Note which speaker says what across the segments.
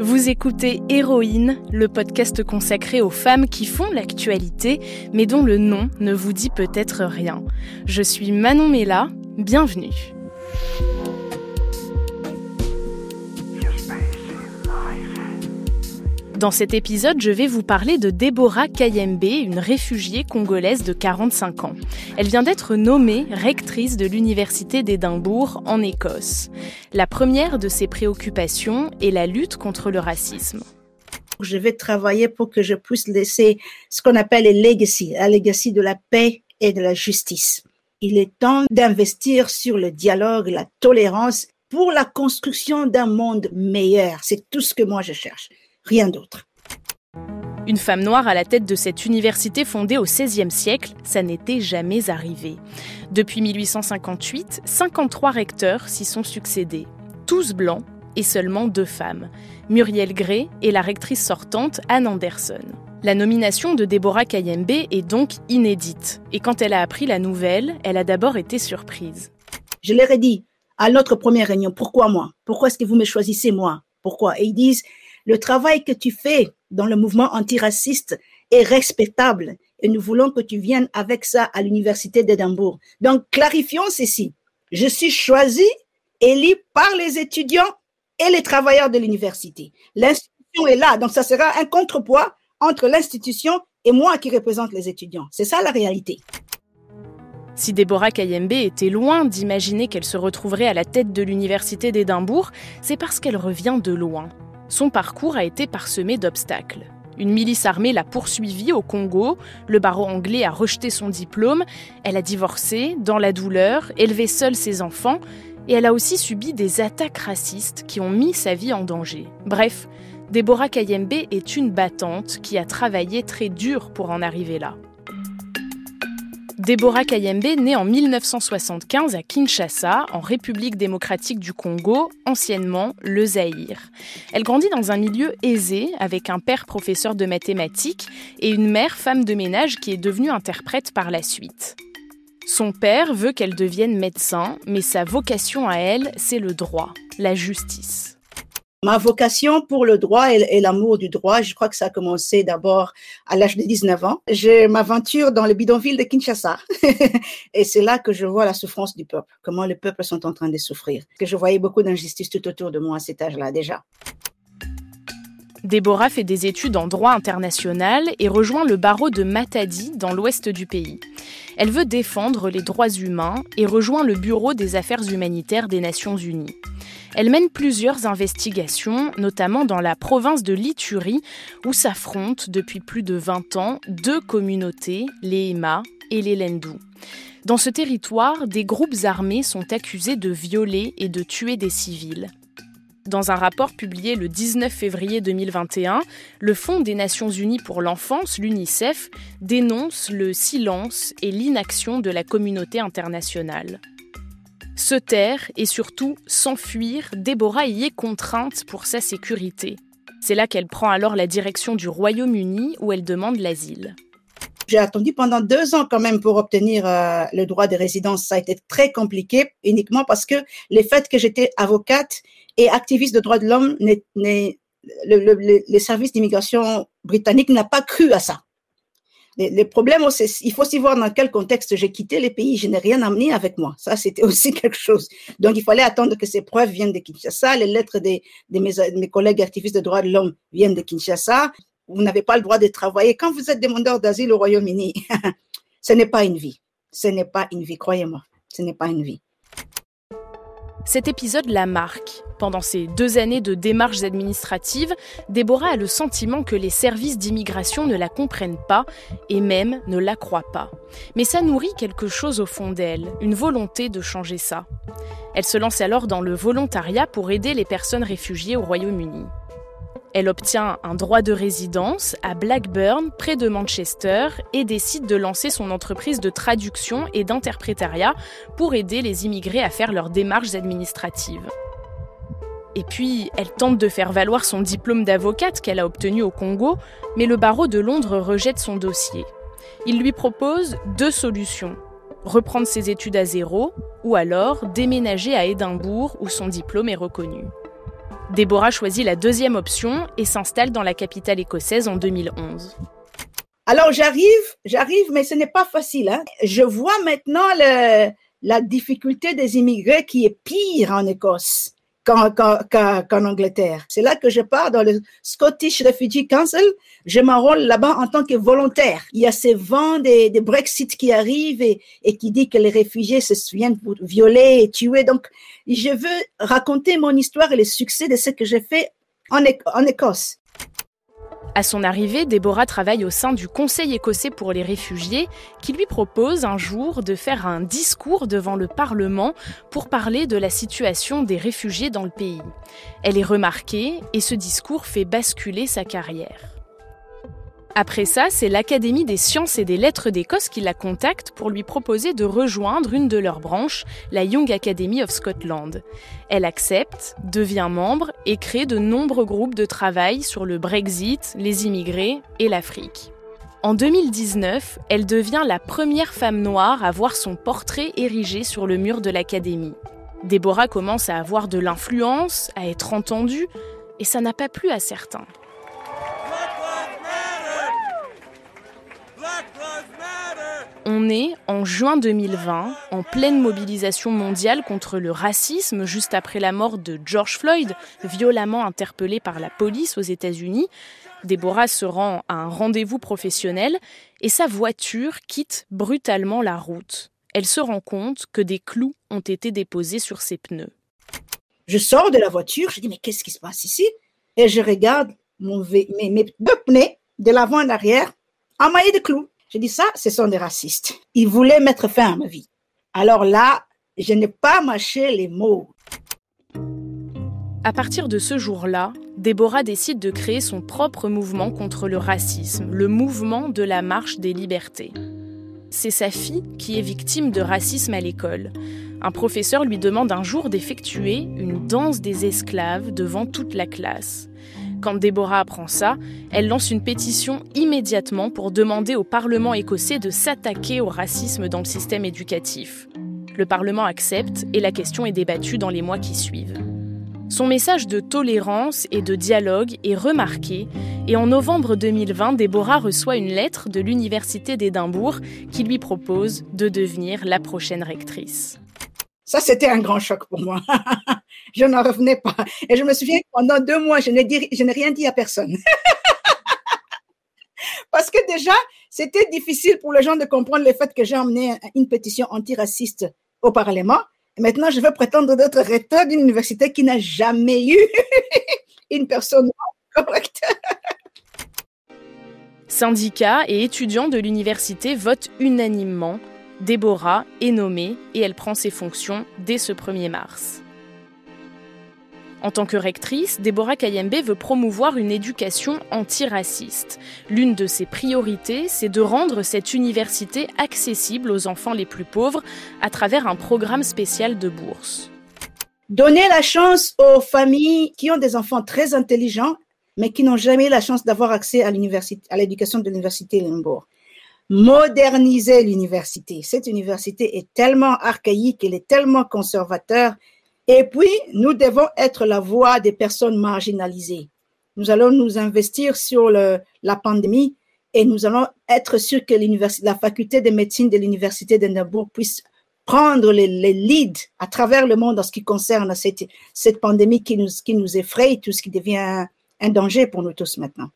Speaker 1: Vous écoutez Héroïne, le podcast consacré aux femmes qui font l'actualité, mais dont le nom ne vous dit peut-être rien. Je suis Manon Mella, bienvenue. Dans cet épisode, je vais vous parler de Déborah Kayembe, une réfugiée congolaise de 45 ans. Elle vient d'être nommée rectrice de l'Université d'Édimbourg en Écosse. La première de ses préoccupations est la lutte contre le racisme.
Speaker 2: Je vais travailler pour que je puisse laisser ce qu'on appelle les legacy, la legacy de la paix et de la justice. Il est temps d'investir sur le dialogue, la tolérance pour la construction d'un monde meilleur. C'est tout ce que moi je cherche rien d'autre.
Speaker 1: Une femme noire à la tête de cette université fondée au XVIe siècle, ça n'était jamais arrivé. Depuis 1858, 53 recteurs s'y sont succédés, tous blancs et seulement deux femmes, Muriel Gray et la rectrice sortante Anne Anderson. La nomination de Déborah Kayembe est donc inédite, et quand elle a appris la nouvelle, elle a d'abord été surprise.
Speaker 2: Je leur ai dit à notre première réunion, pourquoi moi? Pourquoi est-ce que vous me choisissez moi? Pourquoi? Et ils disent, le travail que tu fais dans le mouvement antiraciste est respectable et nous voulons que tu viennes avec ça à l'université d'Édimbourg. Donc, clarifions ceci. Je suis choisi, élu par les étudiants et les travailleurs de l'université. L'institution est là, donc ça sera un contrepoids entre l'institution et moi qui représente les étudiants. C'est ça la réalité.
Speaker 1: Si Déborah Kayembe était loin d'imaginer qu'elle se retrouverait à la tête de l'université d'Édimbourg, c'est parce qu'elle revient de loin. Son parcours a été parsemé d'obstacles. Une milice armée l'a poursuivie au Congo, le barreau anglais a rejeté son diplôme, elle a divorcé, dans la douleur, élevé seule ses enfants, et elle a aussi subi des attaques racistes qui ont mis sa vie en danger. Bref, Déborah Kayembe est une battante qui a travaillé très dur pour en arriver là. Déborah Kayembe naît en 1975 à Kinshasa, en République démocratique du Congo, anciennement le Zaïre. Elle grandit dans un milieu aisé, avec un père professeur de mathématiques et une mère femme de ménage qui est devenue interprète par la suite. Son père veut qu'elle devienne médecin, mais sa vocation à elle, c'est le droit, la justice.
Speaker 2: Ma vocation pour le droit et, l'amour du droit, je crois que ça a commencé d'abord à l'âge de 19 ans. Je m'aventure dans le bidonville de Kinshasa et c'est là que je vois la souffrance du peuple, comment les peuples sont en train de souffrir. Que je voyais beaucoup d'injustice tout autour de moi à cet âge-là déjà.
Speaker 1: Déborah fait des études en droit international et rejoint le barreau de Matadi dans l'ouest du pays. Elle veut défendre les droits humains et rejoint le Bureau des affaires humanitaires des Nations Unies. Elle mène plusieurs investigations, notamment dans la province de Liturie, où s'affrontent depuis plus de 20 ans deux communautés, les Hema et les Lendu. Dans ce territoire, des groupes armés sont accusés de violer et de tuer des civils. Dans un rapport publié le 19 février 2021, le Fonds des Nations Unies pour l'enfance, l'UNICEF, dénonce le silence et l'inaction de la communauté internationale. Se taire et surtout s'enfuir, Déborah y est contrainte pour sa sécurité. C'est là qu'elle prend alors la direction du Royaume-Uni où elle demande l'asile.
Speaker 2: J'ai attendu pendant deux ans quand même pour obtenir euh, le droit de résidence. Ça a été très compliqué uniquement parce que le fait que j'étais avocate et activiste de droits de l'homme, le, le, les services d'immigration britannique n'a pas cru à ça. Les, problèmes, il faut aussi voir dans quel contexte j'ai quitté les pays. Je n'ai rien amené avec moi. Ça, c'était aussi quelque chose. Donc, il fallait attendre que ces preuves viennent de Kinshasa. Les lettres de, mes, collègues activistes de droits de l'homme viennent de Kinshasa. Vous n'avez pas le droit de travailler. Quand vous êtes demandeur d'asile au Royaume-Uni, ce n'est pas une vie. Ce n'est pas une vie, croyez-moi. Ce n'est pas une vie.
Speaker 1: Cet épisode la marque. Pendant ces deux années de démarches administratives, Déborah a le sentiment que les services d'immigration ne la comprennent pas et même ne la croient pas. Mais ça nourrit quelque chose au fond d'elle, une volonté de changer ça. Elle se lance alors dans le volontariat pour aider les personnes réfugiées au Royaume-Uni. Elle obtient un droit de résidence à Blackburn, près de Manchester, et décide de lancer son entreprise de traduction et d'interprétariat pour aider les immigrés à faire leurs démarches administratives. Et puis, elle tente de faire valoir son diplôme d'avocate qu'elle a obtenu au Congo, mais le barreau de Londres rejette son dossier. Il lui propose deux solutions. Reprendre ses études à zéro, ou alors déménager à Édimbourg où son diplôme est reconnu. Déborah choisit la deuxième option et s'installe dans la capitale écossaise en 2011.
Speaker 2: Alors j'arrive, j'arrive, mais ce n'est pas facile. Hein. Je vois maintenant la difficulté des immigrés qui est pire en Écosse qu'en Angleterre. C'est là que je pars dans le Scottish Refugee Council. Je m'enrôle là-bas en tant que volontaire. Il y a ces vents des, Brexit qui arrivent et, qui dit que les réfugiés se souviennent pour violer et tuer. Donc, je veux raconter mon histoire et le succès de ce que j'ai fait en Écosse.
Speaker 1: À son arrivée, Déborah travaille au sein du Conseil écossais pour les réfugiés qui lui propose un jour de faire un discours devant le Parlement pour parler de la situation des réfugiés dans le pays. Elle est remarquée et ce discours fait basculer sa carrière. Après ça, c'est l'Académie des sciences et des lettres d'Écosse qui la contacte pour lui proposer de rejoindre une de leurs branches, la Young Academy of Scotland. Elle accepte, devient membre et crée de nombreux groupes de travail sur le Brexit, les immigrés et l'Afrique. En 2019, elle devient la première femme noire à voir son portrait érigé sur le mur de l'Académie. Déborah commence à avoir de l'influence, à être entendue, et ça n'a pas plu à certains. On est en juin 2020, en pleine mobilisation mondiale contre le racisme, juste après la mort de George Floyd, violemment interpellé par la police aux États-Unis. Déborah se rend à un rendez-vous professionnel et sa voiture quitte brutalement la route. Elle se rend compte que des clous ont été déposés sur ses pneus.
Speaker 2: Je sors de la voiture, je dis mais qu'est-ce qui se passe ici? Et je regarde mon mes, deux pneus de l'avant et l'arrière emmaillés de clous. J'ai dit ça, ce sont des racistes. Ils voulaient mettre fin à ma vie. Alors là, je n'ai pas mâché les mots.
Speaker 1: À partir de ce jour-là, Déborah décide de créer son propre mouvement contre le racisme, le mouvement de la marche des libertés. C'est sa fille qui est victime de racisme à l'école. Un professeur lui demande un jour d'effectuer une danse des esclaves devant toute la classe. Quand Déborah apprend ça, elle lance une pétition immédiatement pour demander au Parlement écossais de s'attaquer au racisme dans le système éducatif. Le Parlement accepte et la question est débattue dans les mois qui suivent. Son message de tolérance et de dialogue est remarqué et en novembre 2020, Déborah reçoit une lettre de l'Université d'Édimbourg qui lui propose de devenir la prochaine rectrice.
Speaker 2: Ça, c'était un grand choc pour moi. je n'en revenais pas. Et je me souviens que pendant deux mois, je n'ai, rien dit à personne. Parce que déjà, c'était difficile pour les gens de comprendre le fait que j'ai emmené une pétition antiraciste au Parlement. Et maintenant, je veux prétendre d'être recteur d'une université qui n'a jamais eu une personne correcte.
Speaker 1: Syndicats et étudiants de l'université votent unanimement Déborah est nommée et elle prend ses fonctions dès ce 1er mars. En tant que rectrice, Déborah Kayembe veut promouvoir une éducation antiraciste. L'une de ses priorités, c'est de rendre cette université accessible aux enfants les plus pauvres à travers un programme spécial de bourse.
Speaker 2: Donner la chance aux familles qui ont des enfants très intelligents, mais qui n'ont jamais la chance d'avoir accès à l'éducation de l'université Limbourg moderniser l'université. Cette université est tellement archaïque, elle est tellement conservateur. Et puis, nous devons être la voix des personnes marginalisées. Nous allons nous investir sur la pandémie et nous allons être sûrs que la faculté de médecine de l'université d'Edinburgh puisse prendre les, les, leads à travers le monde en ce qui concerne cette, cette pandémie qui nous, qui nous effraie, tout ce qui devient un danger pour nous tous maintenant.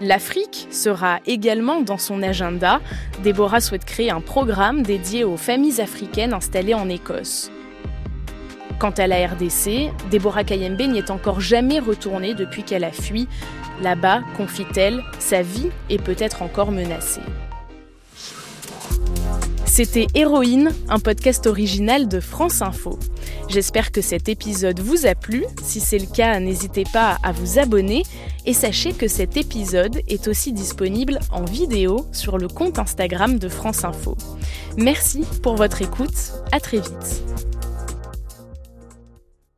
Speaker 1: L'Afrique sera également dans son agenda. Déborah souhaite créer un programme dédié aux familles africaines installées en Écosse. Quant à la RDC, Déborah Kayembe n'y est encore jamais retournée depuis qu'elle a fui. Là-bas, confie-t-elle, sa vie est peut-être encore menacée. C'était Héroïne, un podcast original de France Info. J'espère que cet épisode vous a plu. Si c'est le cas, n'hésitez pas à vous abonner et sachez que cet épisode est aussi disponible en vidéo sur le compte Instagram de France Info. Merci pour votre écoute, à très vite.